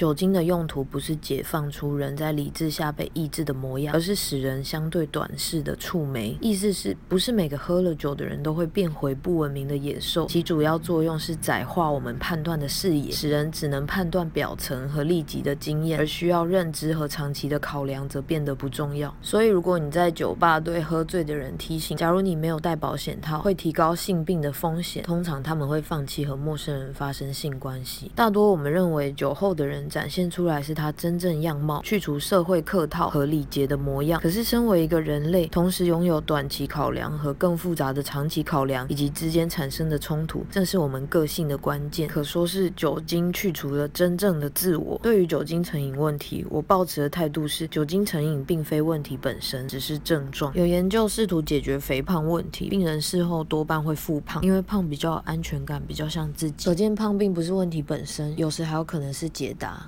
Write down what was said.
酒精的用途不是解放出人在理智下被抑制的模样，而是使人相对短视的触媒。意思是不是每个喝了酒的人都会变回不文明的野兽？其主要作用是窄化我们判断的视野，使人只能判断表层和立即的经验，而需要认知和长期的考量则变得不重要。所以，如果你在酒吧对喝醉的人提醒，假如你没有带保险套，会提高性病的风险，通常他们会放弃和陌生人发生性关系。大多我们认为酒后的人展现出来是他真正样貌，去除社会客套和礼节的模样。可是，身为一个人类，同时拥有短期考量和更复杂的长期考量，以及之间产生的冲突，正是我们个性的关键。可说是酒精去除了真正的自我。对于酒精成瘾问题，我抱持的态度是：酒精成瘾并非问题本身，只是症状。有研究试图解决肥胖问题，病人事后多半会复胖，因为胖比较有安全感，比较像自己。可见胖并不是问题本身，有时还有可能是解答。